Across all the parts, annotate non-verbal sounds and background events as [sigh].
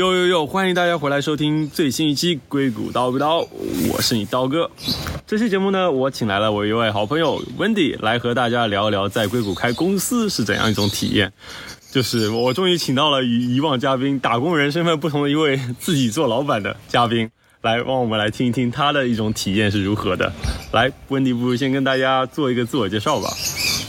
哟哟哟！欢迎大家回来收听最新一期《硅谷刀不刀》，我是你刀哥。这期节目呢，我请来了我一位好朋友 Wendy 来和大家聊一聊在硅谷开公司是怎样一种体验。就是我终于请到了与以往嘉宾打工人身份不同的一位自己做老板的嘉宾，来让我们来听一听他的一种体验是如何的。来，Wendy，不如先跟大家做一个自我介绍吧。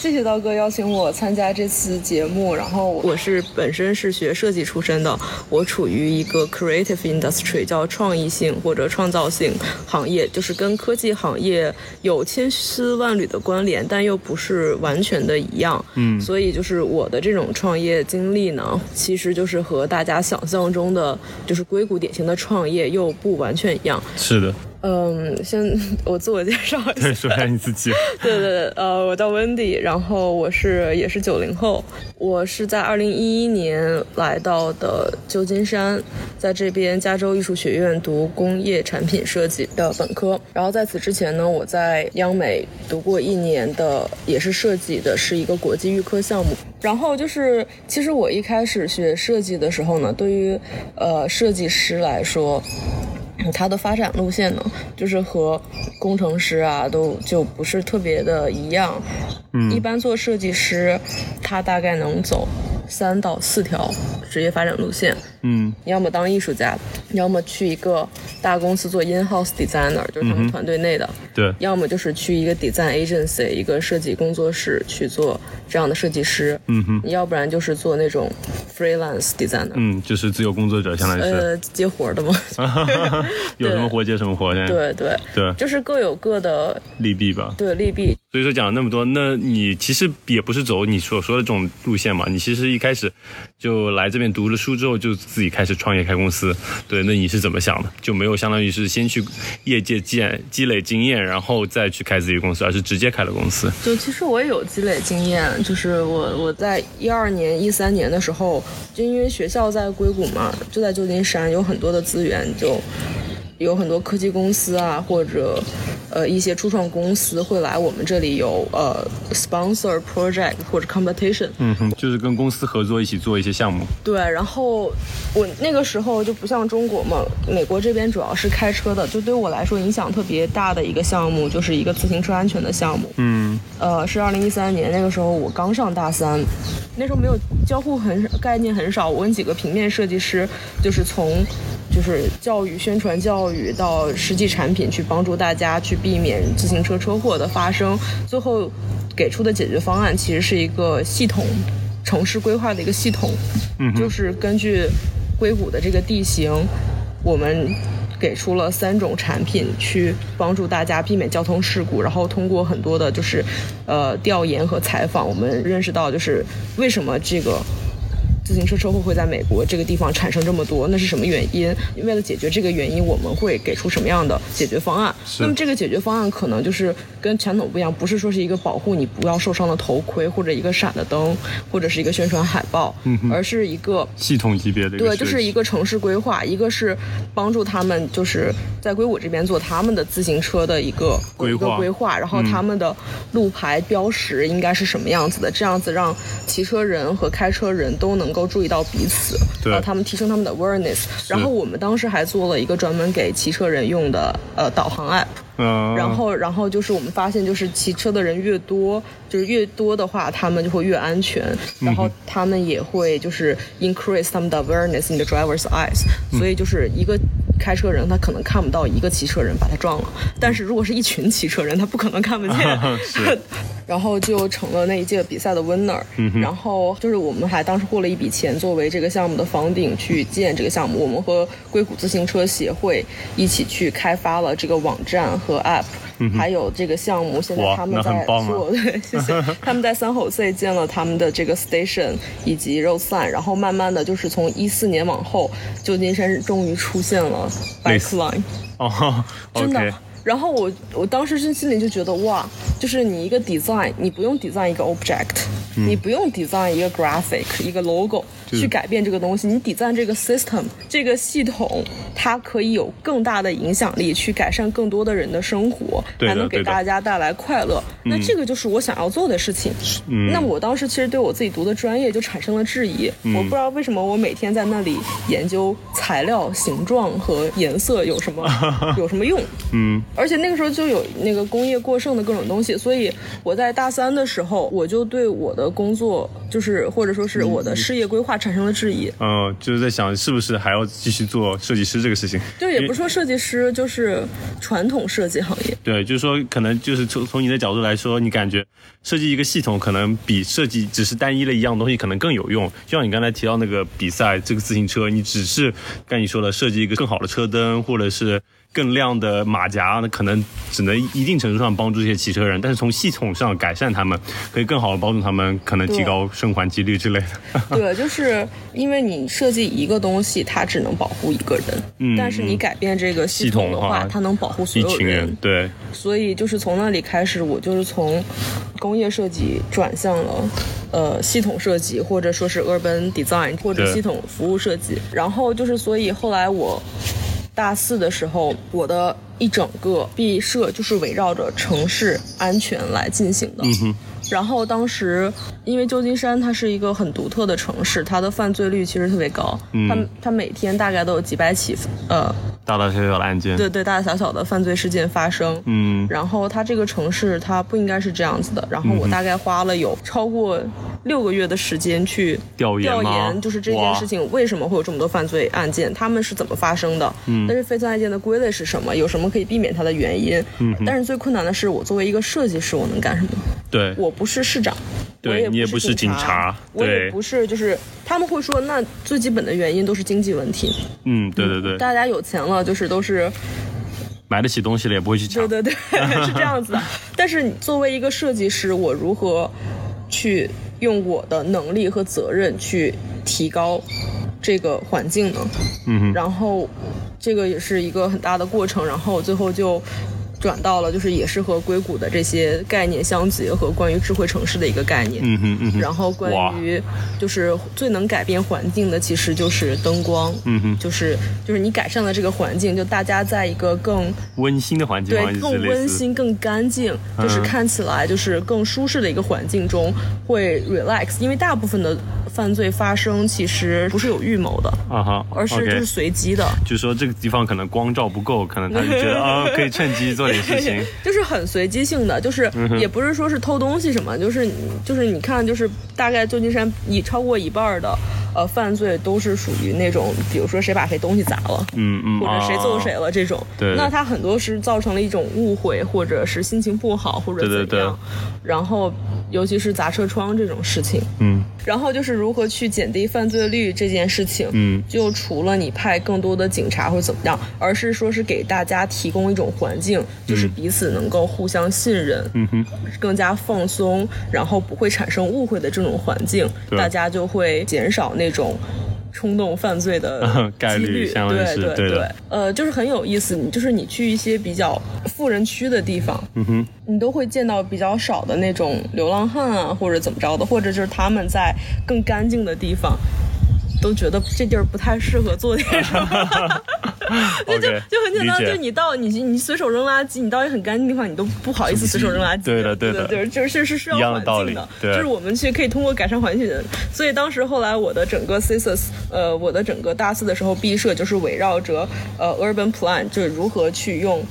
谢谢刀哥邀请我参加这次节目。然后我是本身是学设计出身的，我处于一个 creative industry，叫创意性或者创造性行业，就是跟科技行业有千丝万缕的关联，但又不是完全的一样。嗯，所以就是我的这种创业经历呢，其实就是和大家想象中的就是硅谷典型的创业又不完全一样。是的。嗯，先 [laughs] 我自我介绍一下，对，说一下你自己。[laughs] 对对对，呃，我叫 Wendy，然后我是也是九零后，我是在二零一一年来到的旧金山，在这边加州艺术学院读工业产品设计的本科，然后在此之前呢，我在央美读过一年的也是设计的，是一个国际预科项目。然后就是，其实我一开始学设计的时候呢，对于呃设计师来说。它的发展路线呢，就是和工程师啊都就不是特别的一样。嗯，一般做设计师，他大概能走三到四条职业发展路线。嗯，要么当艺术家，要么去一个大公司做 in-house designer，就是他们团队内的。对。要么就是去一个 design agency，一个设计工作室去做这样的设计师。嗯哼。要不然就是做那种 freelance designer。嗯，就是自由工作者，相当于是。呃，接活的嘛？[laughs] 有什么活接什么活。对对对。就是各有各的利弊吧。对利弊。所以说讲了那么多，那你其实也不是走你所说的这种路线嘛？你其实一开始就来这边读了书之后就。自己开始创业开公司，对，那你是怎么想的？就没有相当于是先去业界积积累经验，然后再去开自己公司，而是直接开了公司。就其实我也有积累经验，就是我我在一二年、一三年的时候，就因为学校在硅谷嘛，就在旧金山，有很多的资源就。有很多科技公司啊，或者，呃，一些初创公司会来我们这里有呃 sponsor project 或者 competition。嗯哼，就是跟公司合作一起做一些项目。对，然后我那个时候就不像中国嘛，美国这边主要是开车的，就对我来说影响特别大的一个项目就是一个自行车安全的项目。嗯，呃，是二零一三年那个时候我刚上大三，那时候没有交互很概念很少，我跟几个平面设计师就是从。就是教育、宣传教育到实际产品，去帮助大家去避免自行车车祸的发生。最后给出的解决方案其实是一个系统城市规划的一个系统，嗯就是根据硅谷的这个地形，我们给出了三种产品去帮助大家避免交通事故。然后通过很多的就是呃调研和采访，我们认识到就是为什么这个。自行车车祸会在美国这个地方产生这么多，那是什么原因？为了解决这个原因，我们会给出什么样的解决方案？那么这个解决方案可能就是跟传统不一样，不是说是一个保护你不要受伤的头盔，或者一个闪的灯，或者是一个宣传海报，而是一个系统级别的。对，就是一个城市规划，一个是帮助他们就是在硅谷这边做他们的自行车的一个规划，规划，然后他们的路牌标识应该是什么样子的，这样子让骑车人和开车人都能。能够注意到彼此，对，他们提升他们的 awareness。然后我们当时还做了一个专门给骑车人用的呃导航 app。嗯。然后，然后就是我们发现，就是骑车的人越多，就是越多的话，他们就会越安全。然后他们也会就是 increase 他们的 awareness in the driver's eyes。所以就是一个。开车人他可能看不到一个骑车人把他撞了，但是如果是一群骑车人，他不可能看不见。[laughs] [laughs] 然后就成了那一届比赛的 winner。然后就是我们还当时获了一笔钱作为这个项目的房顶去建这个项目。我们和硅谷自行车协会一起去开发了这个网站和 app。还有这个项目，现在他们在做，对，[laughs] 谢谢。[laughs] 他们在三口 C 建了他们的这个 station 以及 road sign，然后慢慢的就是从一四年往后，旧金山终于出现了 bike line，哦，真的。然后我我当时是心里就觉得哇，就是你一个 design，你不用 design 一个 object，你不用 design 一个 graphic，一个 logo，去改变这个东西。你抵赞这个 system 这个系统，它可以有更大的影响力，去改善更多的人的生活，还能给大家带来快乐。那这个就是我想要做的事情。嗯那我当时其实对我自己读的专业就产生了质疑，我不知道为什么我每天在那里研究材料、形状和颜色有什么 [laughs] 有什么用。嗯而且那个时候就有那个工业过剩的各种东西，所以我在大三的时候，我就对我的工作，就是或者说是我的事业规划产生了质疑。嗯，就是在想是不是还要继续做设计师这个事情。就也不是说设计师，就是传统设计行业。对，就是说，可能就是从从你的角度来说，你感觉设计一个系统，可能比设计只是单一的一样东西，可能更有用。就像你刚才提到那个比赛，这个自行车，你只是跟你说的设计一个更好的车灯，或者是更亮的马甲，那可能只能一定程度上帮助这些骑车人，但是从系统上改善他们，可以更好的帮助他们，可能提高生还几率之类的。对，[laughs] 就是因为你设计一个东西，它只能保护一个人，嗯但是你改变这个系系统的话，它能保护所一有群人，对，所以就是从那里开始，我就是从工业设计转向了呃系统设计，或者说是 urban design 或者系统服务设计。然后就是，所以后来我大四的时候，我的一整个毕设就是围绕着城市安全来进行的。嗯哼，然后当时，因为旧金山它是一个很独特的城市，它的犯罪率其实特别高，嗯它它每天大概都有几百起呃大大小小的案件，对对，大大小小的犯罪事件发生。嗯然后它这个城市它不应该是这样子的。然后我大概花了有超过六个月的时间去调调研调研，就是这件事情为什么会有这么多犯罪案件，他们是怎么发生的？嗯但是犯罪案件的归类是什么？有什么可以避免它的原因？嗯但是最困难的是，我作为一个设计师，我能干什么？对，我不是市长。对你也不是警警察我也不是，就是他们会说，那最基本的原因都是经济问题。嗯，对对对，大家有钱了，就是都是买得起东西了也不会去抢对，对对，是这样子的。[laughs] 但是你作为一个设计师，我如何去用我的能力和责任去提高这个环境呢？嗯哼，然后这个也是一个很大的过程，然后最后就。转到了，就是也是和硅谷的这些概念相结合，关于智慧城市的一个概念。嗯哼嗯哼，然后关于就是最能改变环境的，其实就是灯光。嗯哼，就是就是你改善了这个环境，就大家在一个更温馨的环境对更，温馨、更干净，就是嗯。看起来就是更舒适的一个环境中会 relax，因为大部分的犯罪发生其实不是有预谋的，啊哈，而是就是随机的。就是说这个地方可能光照不够，可能他就觉得啊 [laughs] 可以趁机做点事情。[laughs] 就是很随机性的，就是嗯也不是说是偷东西什么，就是就是你看，就是大概旧金山已超过一半的呃犯罪都是属于那种，比如说谁把谁东西砸了，嗯嗯，或者谁揍谁啊。了这种，对那他很多是造成了一种误会，或者是心情不好，或者对对怎样，然后尤其是砸车窗这种事情，嗯。然后就是如何去减低犯罪率这件事情，嗯就除了你派更多的警察或者怎么样，而是说是给大家提供一种环境，就是彼此能够互相信任，嗯哼，更加放松，然后不会产生误会的这种环境，大家就会减少那种。冲动犯罪的概率对对对，呃，就是很有意思。你就是你去一些比较富人区的地方，嗯哼，你都会见到比较少的那种流浪汉啊，或者怎么着的，或者就是他们在更干净的地方，都觉得这地儿不太适合做点什么。[laughs] [laughs] 就就就很简单，就你到你你随手扔垃圾，你到一个很干净的地方，你都不好意思随手扔垃圾。对的对对的对，就是是需要环境的，对就是我们去可以通过改善环境的。所以当时后来我的整个 thesis，呃，我的整个大四的时候毕设就是围绕着呃 urban plan，就是如何去用。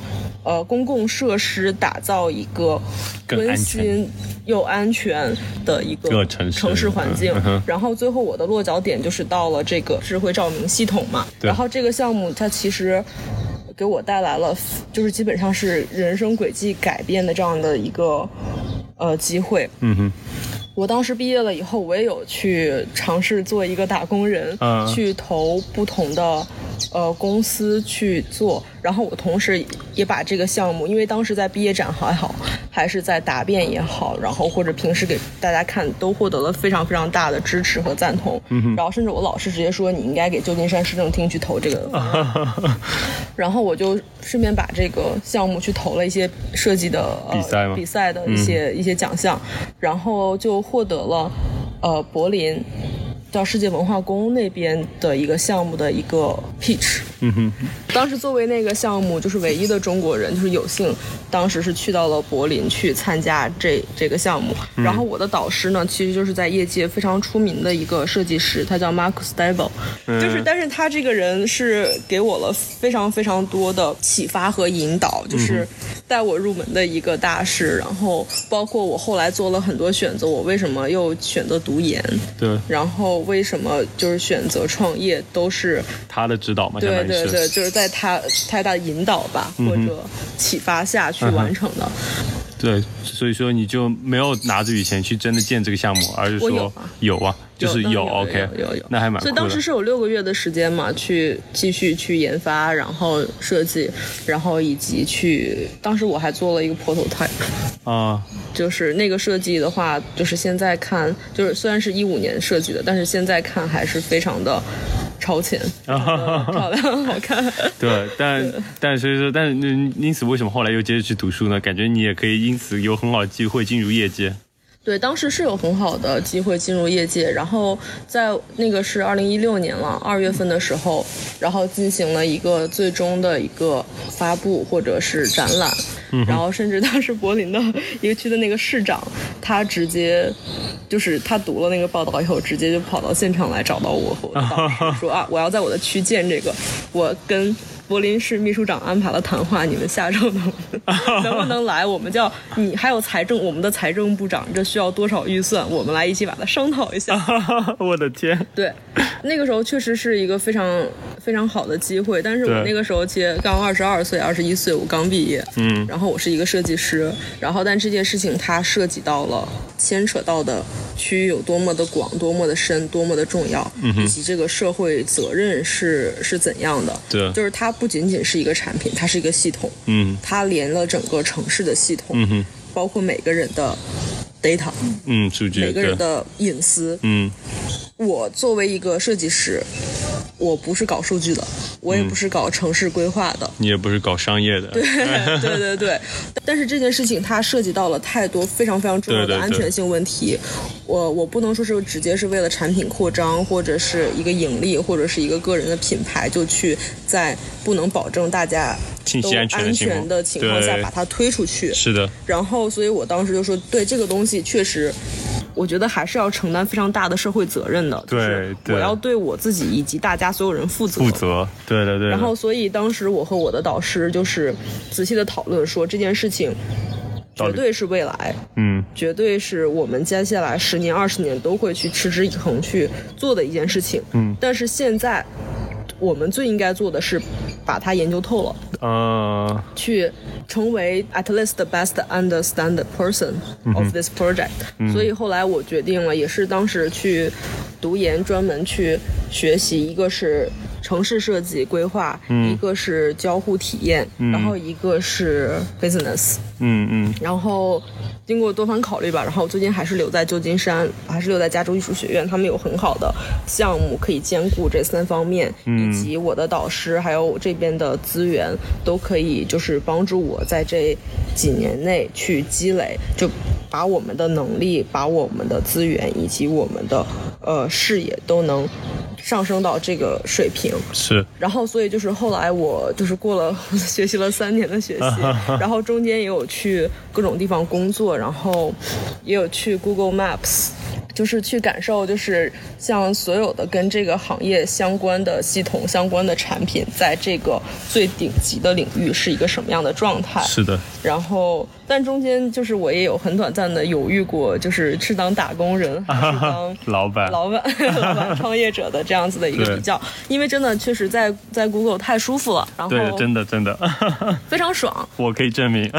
呃，公共设施打造一个温馨又安全的一个个城市环境。嗯然后最后我的落脚点就是到了这个智慧照明系统嘛。对然后这个项目它其实给我带来了，就是基本上是人生轨迹改变的这样的一个呃机会。嗯哼，我当时毕业了以后，我也有去尝试做一个打工人，嗯去投不同的呃公司去做。然后我同时也把这个项目，因为当时在毕业展还好，还是在答辩也好，然后或者平时给大家看，都获得了非常非常大的支持和赞同。嗯然后甚至我老师直接说，你应该给旧金山市政厅去投这个。[laughs] 然后我就顺便把这个项目去投了一些设计的、呃、比赛比赛的一些、一些奖项，然后就获得了呃柏林叫世界文化宫那边的一个项目的一个 pitch。嗯哼，当时作为那个项目就是唯一的中国人，就是有幸当时是去到了柏林去参加这这个项目。然后我的导师呢，其实就是在业界非常出名的一个设计师，他叫 Marcus d e b e l 就是但是他这个人是给我了非常非常多的启发和引导，就是带我入门的一个大师。然后包括我后来做了很多选择，我为什么又选择读研？对，然后为什么就是选择创业，都是他的指导嘛，对对对，就是在他太大的引导吧，或者启发下去完成的。对，所以说你就没有拿着雨钱去真的建这个项目，而是说有啊，就是有，OK，有有，那还蛮。所以当时是有六个月的时间嘛，去继续去研发，然后设计，然后以及去，当时我还做了一个 prototype，啊，就是那个设计的话，就是现在看，就是虽然是一五年设计的，但是现在看还是非常的。超前，漂亮，好看。[laughs] 对，但但所以说，但因此为什么后来又接着去读书呢？感觉你也可以因此有很好的机会进入业界。对，当时是有很好的机会进入业界，然后在那个是二零一六年了，二月份的时候，然后进行了一个最终的一个发布或者是展览，然后甚至当时柏林的一个区的那个市长，他直接就是他读了那个报道以后，直接就跑到现场来找到我和我说啊，我要在我的区建这个，我跟。柏林市秘书长安排了谈话，你们下周能 [laughs] 能不能来？我们叫你还有财政，我们的财政部长，这需要多少预算？我们来一起把它商讨一下。[laughs] 我的天！对，[laughs] 那个时候确实是一个非常非常好的机会，但是我那个时候其实刚二十二岁，二十一岁，我刚毕业，嗯，然后我是一个设计师，然后但这件事情它涉及到了牵扯到的区域有多么的广，多么的深，多么的重要，嗯以及这个社会责任是是怎样的？对，就是它。不仅仅是一个产品，它是一个系统。嗯，它连了整个城市的系统。嗯哼，包括每个人的 data。嗯，数据。每个人的隐私。嗯，我作为一个设计师，我不是搞数据的，我也不是搞城市规划的。你也不是搞商业的。对 [laughs] 对对对。但是这件事情它涉及到了太多非常非常重要的安全性问题。我我不能说是直接是为了产品扩张，或者是一个盈利，或者是一个个人的品牌，就去在。不能保证大家都安全的情况下把它推出去。是的。然后，所以我当时就说，对这个东西确实，我觉得还是要承担非常大的社会责任的。对，我要对我自己以及大家所有人负责。负责。对对对。然后，所以当时我和我的导师就是仔细的讨论说，这件事情绝对是未来，嗯，绝对是我们接下来十年、二十年都会去持之以恒去做的一件事情。嗯。但是现在。我们最应该做的是把它研究透了，呃，去成为 at least the best understand person of this project。所以后来我决定了，也是当时去读研，专门去学习，一个是城市设计规划，一个是交互体验，然后一个是 business。嗯嗯，然后。经过多方考虑吧，然后最近还是留在旧金山，还是留在加州艺术学院。他们有很好的项目可以兼顾这三方面，以及我的导师还有我这边的资源都可以，就是帮助我在这几年内去积累，就把我们的能力、把我们的资源以及我们的呃视野都能。上升到这个水平是，然后所以就是后来我就是过了 [laughs] 学习了三年的学习，[laughs] 然后中间也有去各种地方工作，然后也有去 Google Maps。就是去感受，就是像所有的跟这个行业相关的系统、相关的产品，在这个最顶级的领域是一个什么样的状态？是的。然后，但中间就是我也有很短暂的犹豫过，就是是当打工人 [laughs] 还是当老板、老板、[laughs] 老板、创业者的这样子的一个比较。因为真的确实在在 Google 太舒服了，然后对，真的真的 [laughs] 非常爽。我可以证明，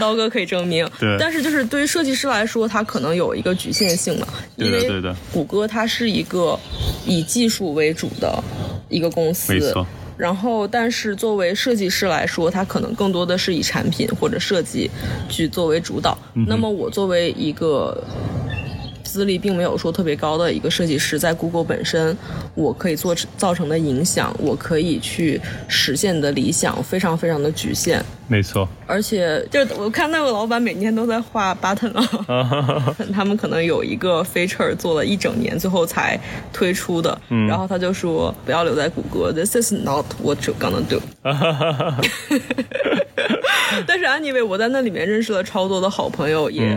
刀哥可以证明。对。但是就是对于设计师来说，他可能有一个局限性。因为谷歌它是一个以技术为主的一个公司，没错。然后，但是作为设计师来说，它可能更多的是以产品或者设计去作为主导。那么，我作为一个资历并没有说特别高的一个设计师，在 Google 本身，我可以做造成的影响，我可以去实现的理想，非常非常的局限。没错，而且就我看那个老板每天都在画 button 啊，他们可能有一个 feature 做了一整年，最后才推出的。嗯，然后他就说不要留在谷歌，this is not what you're gonna do。但是 anyway，我在那里面认识了超多的好朋友，也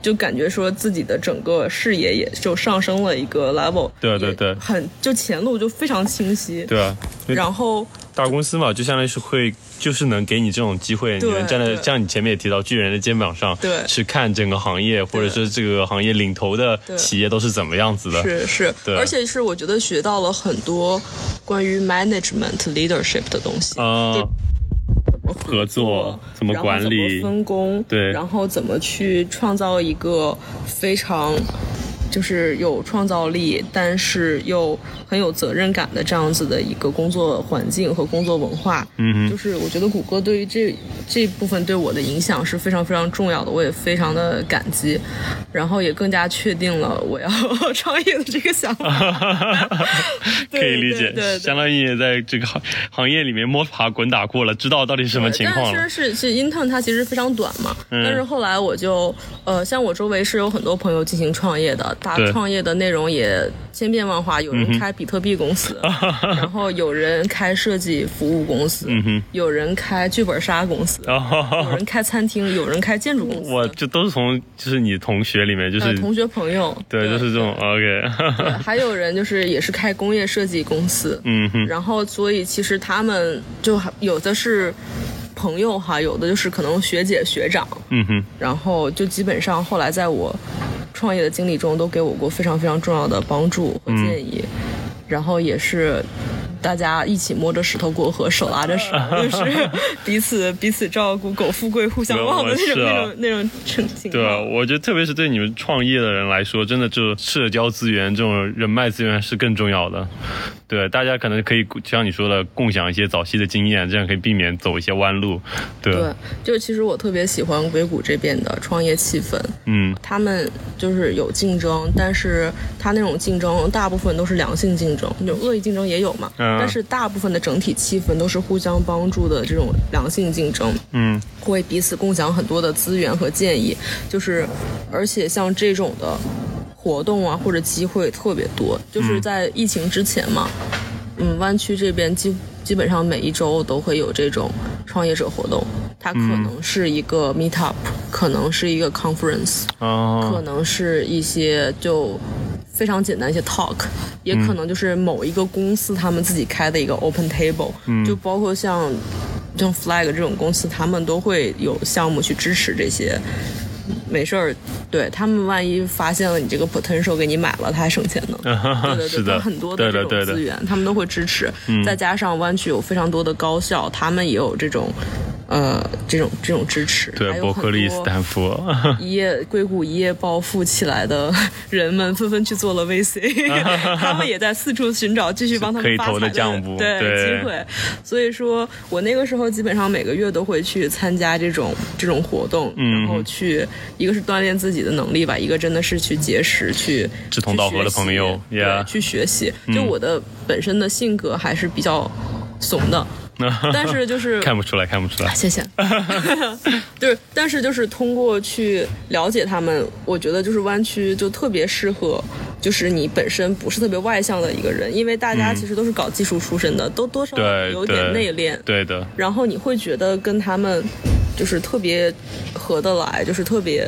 就感觉说自己的整个视野也就上升了一个 level。对对对，很就前路就非常清晰。对啊，然后。大公司嘛，就相当于是会，就是能给你这种机会，你能站在像你前面也提到巨人的肩膀上，对，去看整个行业，或者是这个行业领头的企业都是怎么样子的，是是，对，而且是我觉得学到了很多关于 management leadership 的东西，啊，合作怎么管理，分工，对，然后怎么去创造一个非常。就是有创造力，但是又很有责任感的这样子的一个工作环境和工作文化。嗯就是我觉得谷歌对于这这部分对我的影响是非常非常重要的，我也非常的感激，然后也更加确定了我要 [laughs] 创业的这个想法。[laughs] 可以理解，对，相当于也在这个行行业里面摸爬滚打过了，知道到底什么情况了。但是是是 intern 它其实非常短嘛，但是后来我就呃，像我周围是有很多朋友进行创业的。他创业的内容也千变万化，有人开比特币公司，[laughs] 然后有人开设计服务公司，有人开剧本杀公司，有人开餐厅，有人开建筑公司。我这都是从就是你同学里面，就是同学朋友，对，就是这种 OK。[laughs] 还有人就是也是开工业设计公司，嗯哼，然后所以其实他们就有的是朋友哈，有的就是可能学姐学长，嗯哼，然后就基本上后来在我。创业的经历中都给我过非常非常重要的帮助和建议，然后也是。大家一起摸着石头过河，手拉着手，[laughs] 就是彼此 [laughs] 彼此照顾，苟富贵互相忘的那种那种那种情景对啊，我觉得特别是对你们创业的人来说，真的就社交资源这种人脉资源是更重要的。对，大家可能可以像你说的，共享一些早期的经验，这样可以避免走一些弯路。对，就其实我特别喜欢硅谷这边的创业气氛。嗯，他们就是有竞争，但是他那种竞争大部分都是良性竞争，就恶意竞争也有嘛。但是大部分的整体气氛都是互相帮助的这种良性竞争，嗯，会彼此共享很多的资源和建议，就是，而且像这种的活动啊或者机会特别多，就是在疫情之前嘛，嗯，湾区这边基基本上每一周都会有这种创业者活动，它可能是一个 meet up，可能是一个 conference，可能是一些就。非常简单一些 talk，也可能就是某一个公司他们自己开的一个 open table，就包括像像 flag 这种公司，他们都会有项目去支持这些。没事儿，对他们万一发现了你这个 potential 给你买了，他还省钱呢。[laughs] 对对对，很多的这种资源，他们都会支持。再加上湾区有非常多的高校，他们也有这种。呃，这种这种支持，对，伯克利、斯坦福，一夜硅谷一夜暴富起来的 [laughs] 人们纷纷去做了 VC，[laughs] 他们也在四处寻找继续帮他们发财的对机会。所以说我那个时候基本上每个月都会去参加这种这种活动，然后去一个是锻炼自己的能力吧，一个真的是去结识去志同道合的朋友，对，去学习。就我的本身的性格还是比较怂的。[laughs] 但是就是看不出来，看不出来。谢谢。[laughs] [laughs] 就是，但是就是通过去了解他们，我觉得就是弯曲就特别适合，就是你本身不是特别外向的一个人，因为大家其实都是搞技术出身的，都多少有点内敛。对的。然后你会觉得跟他们。就是特别合得来，就是特别，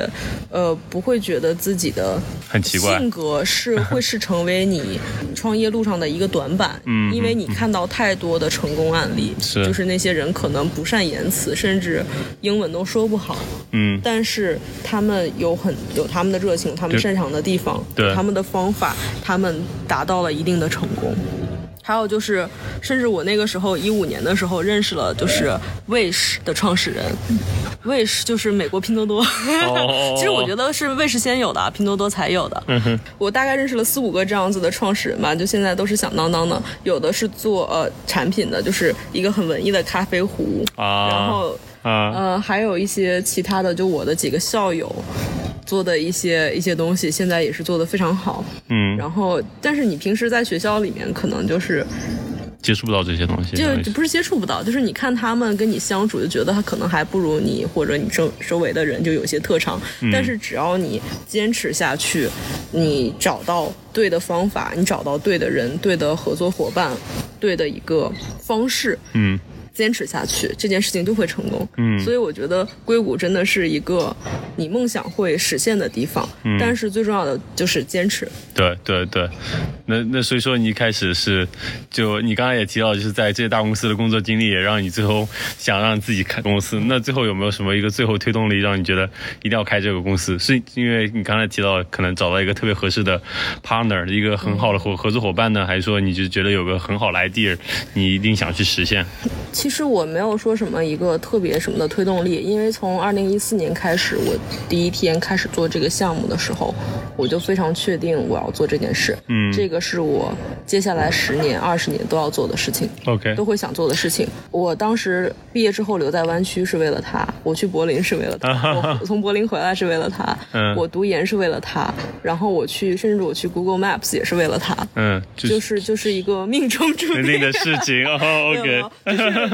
呃，不会觉得自己的很奇怪性格是 [laughs] 会是成为你创业路上的一个短板，嗯，因为你看到太多的成功案例，是，就是那些人可能不善言辞，甚至英文都说不好，嗯，但是他们有很有他们的热情，他们擅长的地方，对，他们的方法，他们达到了一定的成功。还有就是，甚至我那个时候一五年的时候认识了，就是 Wish 的创始人，Wish 就是美国拼多多。[laughs] 其实我觉得是 Wish 先有的，拼多多才有的。我大概认识了四五个这样子的创始人吧，就现在都是响当当的。有的是做呃产品的，就是一个很文艺的咖啡壶。然后呃还有一些其他的，就我的几个校友。做的一些一些东西，现在也是做的非常好。嗯，然后，但是你平时在学校里面，可能就是接触不到这些东西，就就不是接触不到，就是你看他们跟你相处，就觉得他可能还不如你或者你周周围的人就有些特长。嗯但是只要你坚持下去，你找到对的方法，你找到对的人、对的合作伙伴、对的一个方式，嗯坚持下去，这件事情就会成功。嗯所以我觉得硅谷真的是一个你梦想会实现的地方，嗯但是最重要的就是坚持。对对对，那那所以说你一开始是，就你刚才也提到，就是在这些大公司的工作经历，也让你最后想让自己开公司。那最后有没有什么一个最后推动力，让你觉得一定要开这个公司？是因为你刚才提到可能找到一个特别合适的 partner，一个很好的合合作伙伴呢，还是说你就觉得有个很好的 idea，你一定想去实现？其实我没有说什么一个特别什么的推动力，因为从二零一四年开始，我第一天开始做这个项目的时候，我就非常确定我要做这件事。嗯。这个是我接下来十年、二十年都要做的事情。OK，都会想做的事情。我当时毕业之后留在湾区是为了他，我去柏林是为了他，我从柏林回来是为了他，嗯。我读研是为了他，然后我去，甚至我去 Google Maps 也是为了他，嗯，就就是就是一个命中注定。的事情 OK，[laughs] 有就是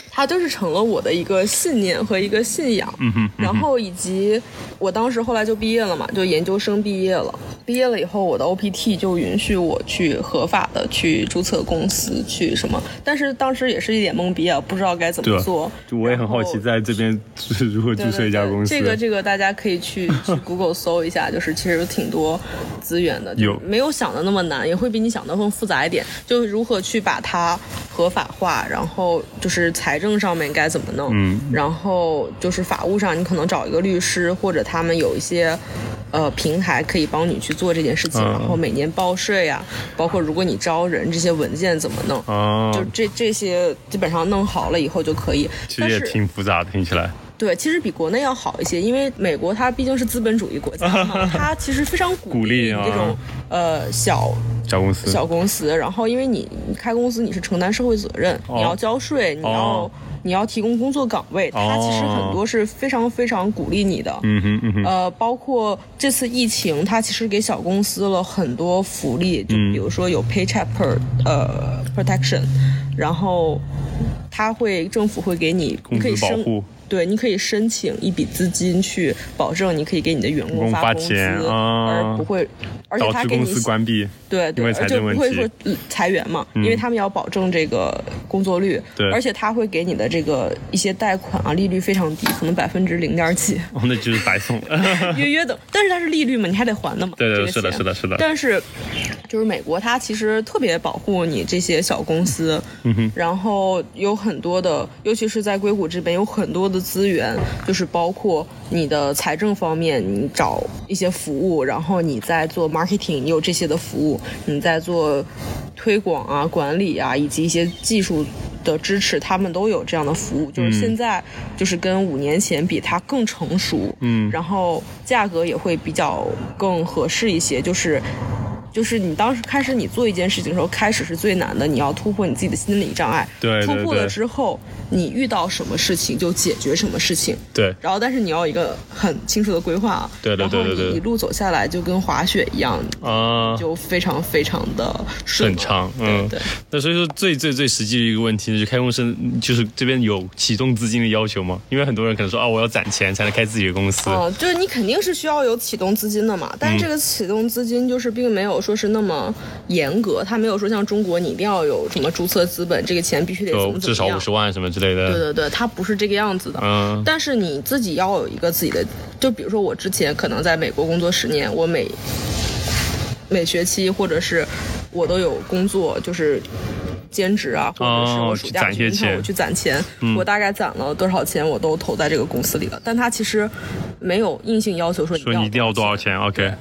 它就是成了我的一个信念和一个信仰。嗯哼，然后以及我当时后来就毕业了嘛，就研究生毕业了。毕业了以后，我的 OPT 就允许我去合法的去注册公司，去什么。但是当时也是一脸懵逼啊，不知道该怎么做。就我也很好奇，在这边就是 [laughs] 如何注册一家公司。对对对这个这个大家可以去去 [laughs] Google 搜一下，就是其实有挺多资源的，就有没有想的那么难，也会比你想的更复杂一点。就如何去把它合法化，然后就是财政上面该怎么弄，嗯然后就是法务上你可能找一个律师，或者他们有一些。呃，平台可以帮你去做这件事情，嗯然后每年报税啊、包括如果你招人，这些文件怎么弄，哦，就这这些基本上弄好了以后就可以。其实也挺复杂的，听起来。对，其实比国内要好一些，因为美国它毕竟是资本主义国家嘛，[laughs] 它其实非常鼓鼓励这种呃小小公司，小公司，然后因为你你开公司你是承担社会责任，哦你要交税，你要、哦你要提供工作岗位，它其实很多是非常非常鼓励你的。嗯哼嗯哼，呃，包括这次疫情，它其实给小公司了很多福利，就嗯比如说有 paycheck per 呃 protection，然后它会政府会给你，你可以申资保护，对，你可以申请一笔资金去保证你可以给你的员工发工资，而不会，而且他给你司关闭。对对，因为财而且政问题嗯不会说呃裁员嘛，因为他们要保证这个工作率，对而且他会给你的这个一些贷款啊，利率非常低，可能百分之零点几，哦，那就是白送了。约 [laughs] 约的，但是它是利率嘛，你还得还的嘛，对对，这个是的，是的，是的。但是，就是美国，它其实特别保护你这些小公司，嗯哼，然后有很多的，尤其是在硅谷这边有很多的资源，就是包括你的财政方面，你找一些服务，然后你在做 marketing，你有这些的服务，你在做推广啊、管理啊，以及一些技术。的支持，他们都有这样的服务，就是现在就是跟五年前比，它更成熟，嗯然后价格也会比较更合适一些，就是。就是你当时开始你做一件事情的时候，开始是最难的，你要突破你自己的心理障碍。对对突破了之后，你遇到什么事情就解决什么事情。对，然后，但是你要一个很清楚的规划啊。对对对对对然后你一路走下来，就跟滑雪一样，啊，就非常非常的顺顺畅，嗯对对。那所以说最最最实际的一个问题就是开公司，就是这边有启动资金的要求吗？因为很多人可能说啊，我要攒钱才能开自己的公司。哦，就是你肯定是需要有启动资金的嘛，但是这个启动资金就是并没有说是那么严格，他没有说像中国你一定要有什么注册资本，这个钱必须得怎么怎么样至少五。十万什么之类的。对对对，他不是这个样子的。嗯但是你自己要有一个自己的，就比如说我之前可能在美国工作十年，我每每学期或者是我都有工作，就是兼职啊，或者是哦我暑假去攒一些钱嗯去银行我去攒钱，我大概攒了多少钱，我都投在这个公司里了。但他其实没有硬性要求说你说你一定要多少，钱？OK。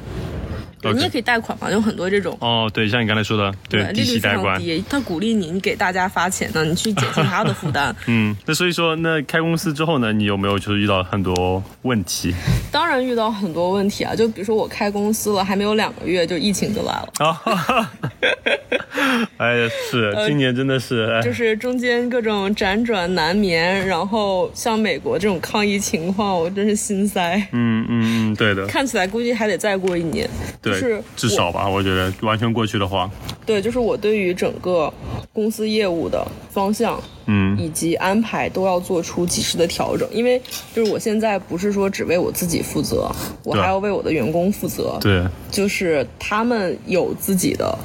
对你也可以贷款嘛，有很多这种。哦，对，像你刚才说的，对，利率非低息贷款。常低，他鼓励你，你给大家发钱呢，你去减轻他的负担。[laughs] 嗯，那所以说，那开公司之后呢，你有没有就是遇到很多问题 [laughs] 当然遇到很多问题啊，就比如说我开公司了，还没有两个月，就疫情就来了。啊？[laughs] [laughs] 哎呀，是今年真的是，哎。就是中间各种辗转难眠，然后像美国这种抗疫情况，我真是心塞。嗯嗯嗯，对的，看起来估计还得再过一年，就对，是至少吧，我觉得完全过去的话，对，就是我对于整个公司业务的方向，嗯。以及安排都要做出及时的调整，因为就是我现在不是说只为我自己负责，我还要为我的员工负责，对，就是他们有自己的。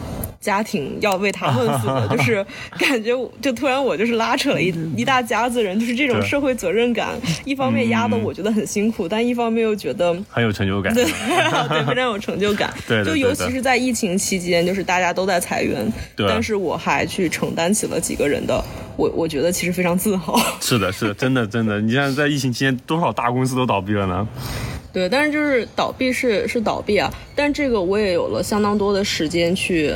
家庭要为他们负责，[laughs] 就是感觉就突然我就是拉扯了一一大家子人，就是这种社会责任感，一方面压得我觉得很辛苦，但一方面又觉得很有成就感。对 [laughs] 对，非常有成就感。[laughs] 对的就尤其是在疫情期间，就是大家都在裁员，对但是我还去承担起了几个人的，我我觉得其实非常自豪。是的，是的，真的，真的。你像在疫情期间，多少大公司都倒闭了呢？对，但是就是倒闭是是倒闭啊，但这个我也有了相当多的时间去，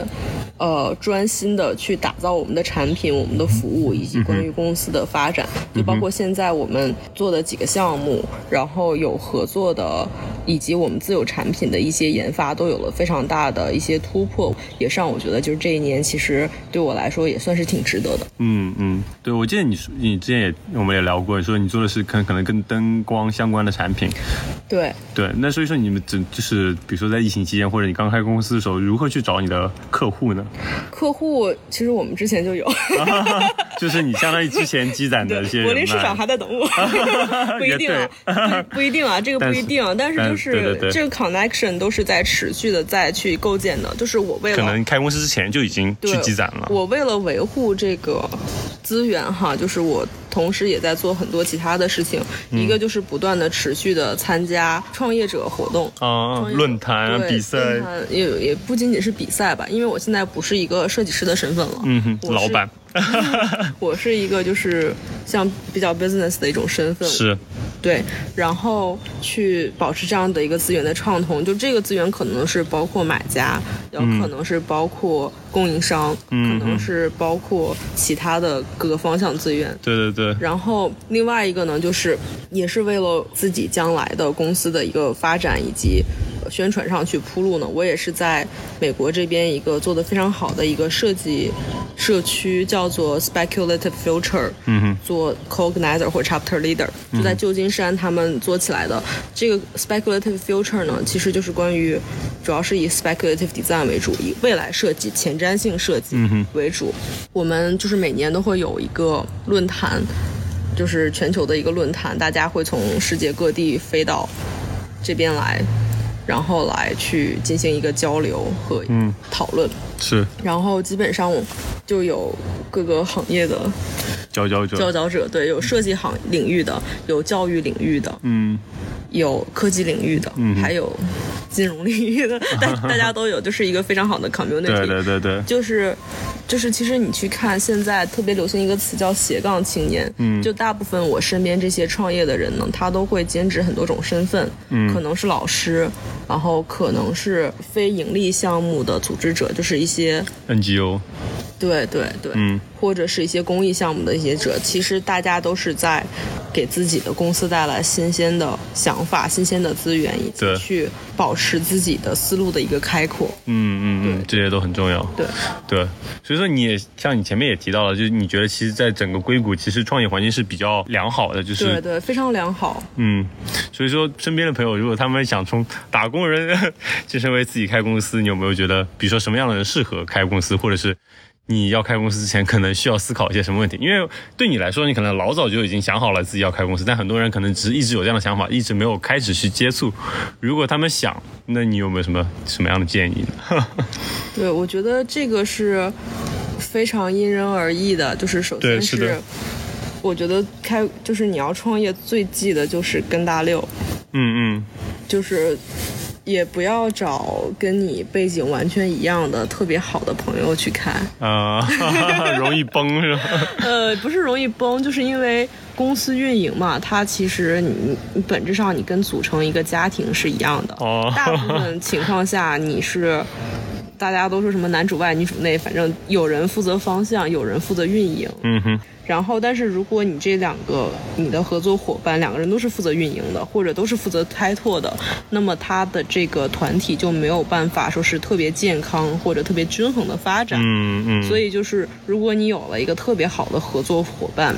呃，专心的去打造我们的产品、我们的服务以及关于公司的发展，就包括现在我们做的几个项目，然后有合作的，以及我们自有产品的一些研发，都有了非常大的一些突破，也是让我觉得就是这一年其实对我来说也算是挺值得的。嗯嗯，对，我记得你说你之前也我们也聊过，说你做的是可可能跟灯光相关的产品。对，对，那所以说你们只就是比如说在疫情期间，或者你刚开公司的时候，如何去找你的客户呢？客户其实我们之前就有。[laughs] 就是你相当于之前积攒的一些人脉。柏林市场还在等我，[laughs] 不一定啊，不不一定啊，这个不一定啊，但是但就是这个 connection 都是在持续的在去构建的，就是我为了可能开公司之前就已经去积攒了。我为了维护这个资源哈，就是我同时也在做很多其他的事情，嗯一个就是不断的持续的参加创业者活动。啊，论坛比赛，也也不仅仅是比赛吧，因为我现在不是一个设计师的身份了，嗯哼，老板。[laughs] 我是一个就是像比较 business 的一种身份，是。对，然后去保持这样的一个资源的畅通，就这个资源可能是包括买家，有可能是包括供应商，嗯可能是包括其他的各个方向资源。对对对，然后另外一个呢，就是也是为了自己将来的公司的一个发展以及呃宣传上去铺路呢。我也是在美国这边一个做的非常好的一个设计社区，叫做 Speculative Future，嗯哼，做 co-organizer 或 chapter leader，就在旧金山他们做起来的。这个 speculative future 呢，其实就是关于，主要是以 speculative design 为主，以未来设计、前瞻性设计为主。我们就是每年都会有一个论坛，就是全球的一个论坛，大家会从世界各地飞到这边来。然后来去进行一个交流和讨论，是。然后基本上就有各个行业的佼佼者，佼佼者，对，有设计行领域的，有教育领域的，嗯有科技领域的，嗯还有金融领域的，[laughs] 大大家都有，就是一个非常好的 community。对对对对，就是就是，其实你去看现在特别流行一个词叫斜杠青年，嗯。就大部分我身边这些创业的人呢，他都会兼职很多种身份，嗯。可能是老师，然后可能是非盈利项目的组织者，就是一些 NGO，对对对，嗯。或者是一些公益项目的一些者，其实大家都是在给自己的公司带来新鲜的想法、新鲜的资源，以及去保持自己的思路的一个开阔。嗯嗯嗯，这些都很重要。对，对，所以说你也像你前面也提到了，就是你觉得其实在整个硅谷，其实创业环境是比较良好的，就是对对，非常良好。嗯，所以说身边的朋友，如果他们想从打工人 [laughs] 晋升为自己开公司，你有没有觉得，比如说什么样的人适合开公司，或者是你要开公司之前可能需要思考一些什么问题？因为对你来说，你可能老早就已经想好了自己要开公司，但很多人可能只是一直有这样的想法，一直没有开始去接触。如果他们想，那你有没有什么什么样的建议呢？对，我觉得这个是非常因人而异的。就是首先对是我觉得开就是你要创业，最忌的就是跟大六，嗯嗯，就是也不要找跟你背景完全一样的特别好的朋友去看。啊、[laughs] 容易崩是吧？[laughs] 呃，不是容易崩，就是因为公司运营嘛，它其实你你本质上你跟组成一个家庭是一样的。哦 [laughs] 大部分情况下你是大家都说什么男主外女主内，反正有人负责方向，有人负责运营。嗯哼，然后，但是如果你这两个你的合作伙伴两个人都是负责运营的，或者都是负责开拓的，那么他的这个团体就没有办法说是特别健康或者特别均衡的发展。嗯嗯，所以就是，如果你有了一个特别好的合作伙伴，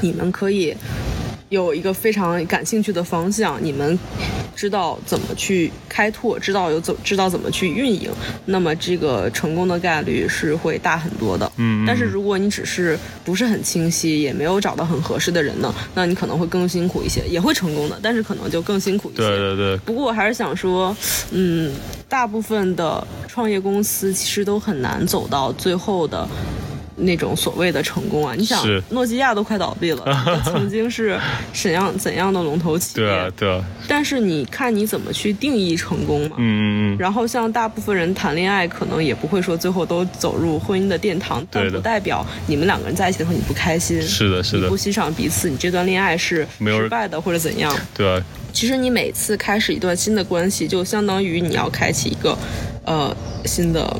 你们可以有一个非常感兴趣的方向，你们知道怎么去开拓，知道有怎知道怎么去运营，那么这个成功的概率是会大很多的。嗯嗯但是如果你只是不是很清晰，也没有找到很合适的人呢，那你可能会更辛苦一些，也会成功的，但是可能就更辛苦一些。对对对，不过我还是想说，嗯，大部分的创业公司其实都很难走到最后的。那种所谓的成功啊，你想，诺基亚都快倒闭了，[laughs] 曾经是怎样怎样的龙头企业？对啊对啊，但是你看你怎么去定义成功嘛？嗯嗯嗯，然后像大部分人谈恋爱，可能也不会说最后都走入婚姻的殿堂，但不代表你们两个人在一起的时候你不开心，是的是的你不，欣赏彼此，你这段恋爱是失败的或者怎样。对啊，其实你每次开始一段新的关系，就相当于你要开启一个呃新的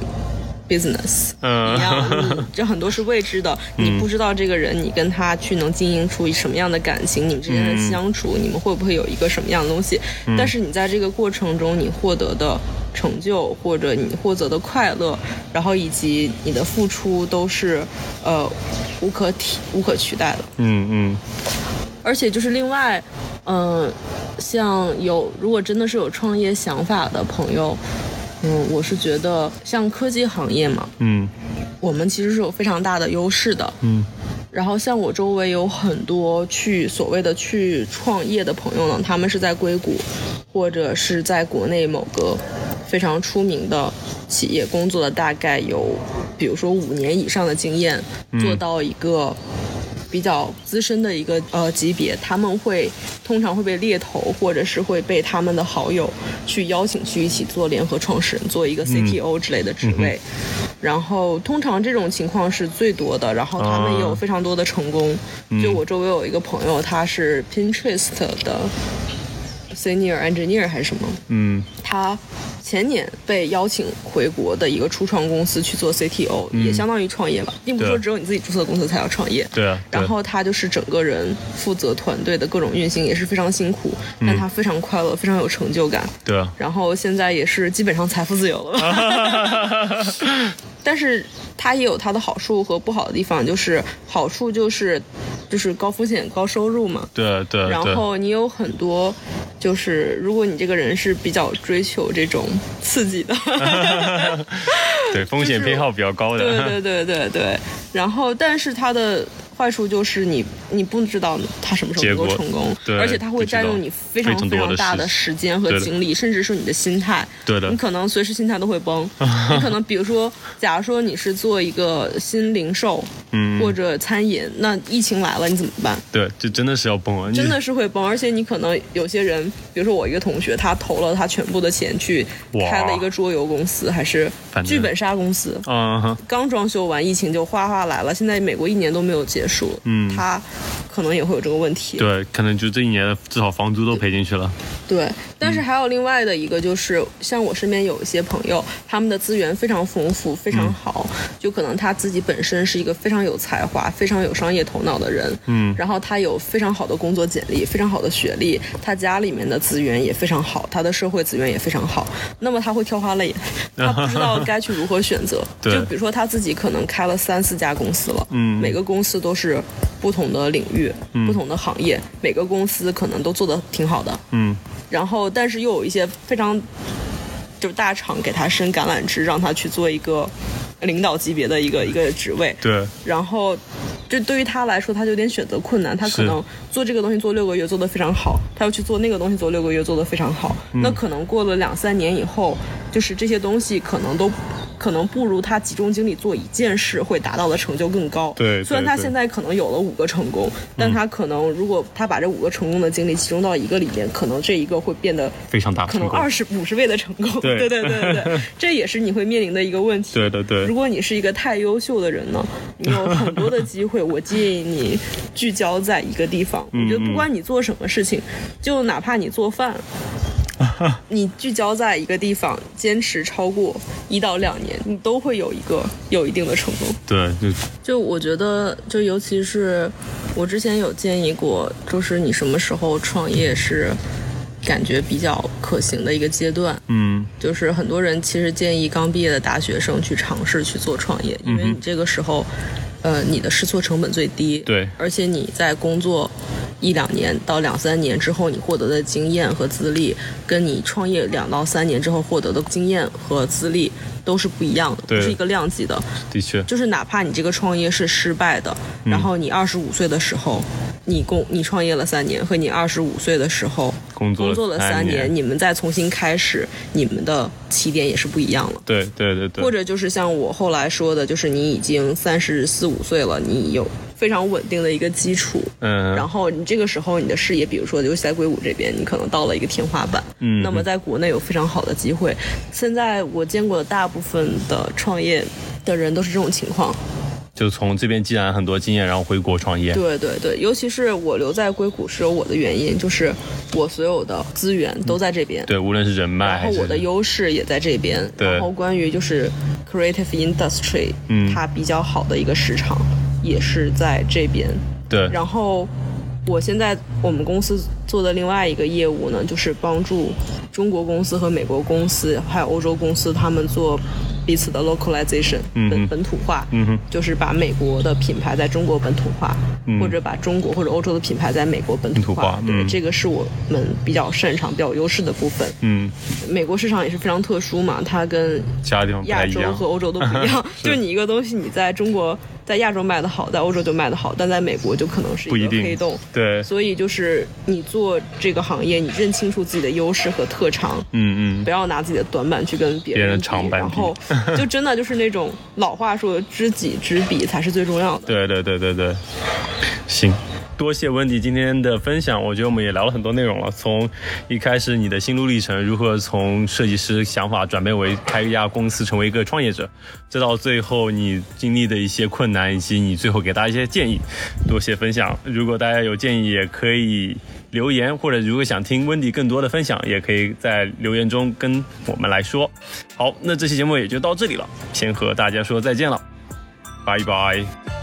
business 嗯。一样，你这很多是未知的，你不知道这个人，你跟他去能经营出什么样的感情，你们之间的相处，你们会不会有一个什么样的东西？但是你在这个过程中，你获得的成就或者你获得的快乐，然后以及你的付出，都是呃无可替无可取代的。嗯嗯。而且就是另外，嗯、像有如果真的是有创业想法的朋友，嗯，我是觉得像科技行业嘛，嗯我们其实是有非常大的优势的。嗯然后像我周围有很多去所谓的去创业的朋友呢，他们是在硅谷，或者是在国内某个非常出名的企业工作了大概有，比如说五年以上的经验，做到一个。比较资深的一个呃级别，他们会通常会被猎头，或者是会被他们的好友去邀请去一起做联合创始人，做一个 CTO 之类的职位。然后通常这种情况是最多的，然后他们也有非常多的成功。就我周围有一个朋友，他是 Pinterest 的 senior engineer 还是什么，嗯。他前年被邀请回国的一个初创公司去做 CTO，、也相当于创业吧，并不是说只有你自己注册公司才要创业。对啊，然后他就是整个人负责团队的各种运行，也是非常辛苦，但他非常快乐，非常有成就感。对啊，然后现在也是基本上财富自由了。吧。但是它也有它的好处和不好的地方，就是好处就是就是高风险高收入嘛。对啊对啊，然后你有很多，就是如果你这个人是比较追求这种刺激的，[laughs] 对风险偏好比较高的，对对对对对。然后，但是它的坏处就是你你不知道它什么时候能够成功，对而且它会占用你非常非常大的时时间和精力，甚至是你的心态。对的你可能随时心态都会崩。[laughs] 你可能比如说，假如说你是做一个新零售，嗯或者餐饮，那疫情来了你怎么办？对，就真的是要崩啊，你真的是会崩，而且你可能有些人，比如说我一个同学，他投了他全部的钱去开了一个桌游公司，还是剧本杀公司，啊哈，刚装修完，疫情就哗哗来了，现在美国一年都没有结束，嗯。他可能也会有这个问题。对，可能就这一年至少房租都赔进去了，对，但是还有另外的一个，就是像我身边有一些朋友，他们的资源非常丰富，非常好，就可能他自己本身是一个非常有才华、非常有商业头脑的人，嗯。然后他有非常好的工作简历、非常好的学历，他家里面的资源也非常好，他的社会资源也非常好，那么他会挑花眼，[laughs] 他不知道该去如何选择。对。就比如说他自己可能开了三四家公司了，嗯。每个公司都是不同的领域、不同的行业，每个公司可能都做的挺好的，嗯。然后但是又有一些非常就是大厂给他伸橄榄枝，让他去做一个领导级别的一个一个职位，对，然后就对于他来说，他就有点选择困难，他可能做这个东西做六个月做得非常好，他又去做那个东西做六个月做得非常好，嗯。那可能过了两三年以后，就是这些东西可能都。可能不如他集中精力做一件事会达到的成就更高。对虽然他现在可能有了五个成功，但他可能如果他把这五个成功的精力集中到一个里面，可能这一个会变得非常大可能二十五十倍的成功。对对对对对对，[laughs] 这也是你会面临的一个问题。对对对如果你是一个太优秀的人呢，[laughs] 你有很多的机会，我建议你聚焦在一个地方。我觉得不管你做什么事情，就哪怕你做饭。[laughs] 你聚焦在一个地方，坚持超过一到两年，你都会有一个有一定的成功。对，就就我觉得，就尤其是我之前有建议过，就是你什么时候创业是感觉比较可行的一个阶段。嗯就是很多人其实建议刚毕业的大学生去尝试去做创业，因为你这个时候，呃，你的试错成本最低，对。而且你在工作一两年到两三年之后，你获得的经验和资历，跟你创业两到三年之后获得的经验和资历都是不一样的，对不是一个量级的。的确，就是哪怕你这个创业是失败的，然后你二十五岁的时候，你工你创业了三年，和你二十五岁的时候工作工作了三年，你们再重新开始，你们的起点也是不一样了。对对对对，或者就是像我后来说的，就是你已经三十四五岁了，你有非常稳定的一个基础，嗯，然后你这个时候你的事业，比如说尤其在硅谷这边，你可能到了一个天花板，嗯。那么在国内有非常好的机会。现在我见过的大部分的创业的人都是这种情况，就从这边积攒很多经验，然后回国创业。对对对，尤其是我留在硅谷是有我的原因，就是我所有的资源都在这边，对，无论是人脉然后我的优势也在这边，对然后关于就是 creative industry，嗯它比较好的一个市场也是在这边。对，然后我现在我们公司做的另外一个业务呢，就是帮助中国公司和美国公司还有欧洲公司他们做彼此的 localization 嗯本本土化，就是把美国的品牌在中国本土化，嗯或者把中国或者欧洲的品牌在美国本土化对，嗯这个是我们比较擅长、比较有优势的部分。嗯，美国市场也是非常特殊嘛，它跟其他地方不亚洲和。欧洲都不一样。[laughs] 是就你一个东西，你在中国在亚洲卖的好，在欧洲就卖的好，但在美国就可能是一个黑洞。对，所以就是你做这个行业，你认清楚自己的优势和特长，嗯嗯不，要拿自己的短板去跟别别人人比长板然后 [laughs] 就真的就是那种老话说“知己知彼”才是最重要的。对对对对对，行。多谢温迪今天的分享，我觉得我们也聊了很多内容了。从一开始你的心路历程，如何从设计师想法转变为开一家公司，成为一个创业者，再到最后你经历的一些困难，以及你最后给大家一些建议，多谢分享。如果大家有建议，也可以留言，或者如果想听温迪更多的分享，也可以在留言中跟我们来说。好，那这期节目也就到这里了，先和大家说再见了，拜拜。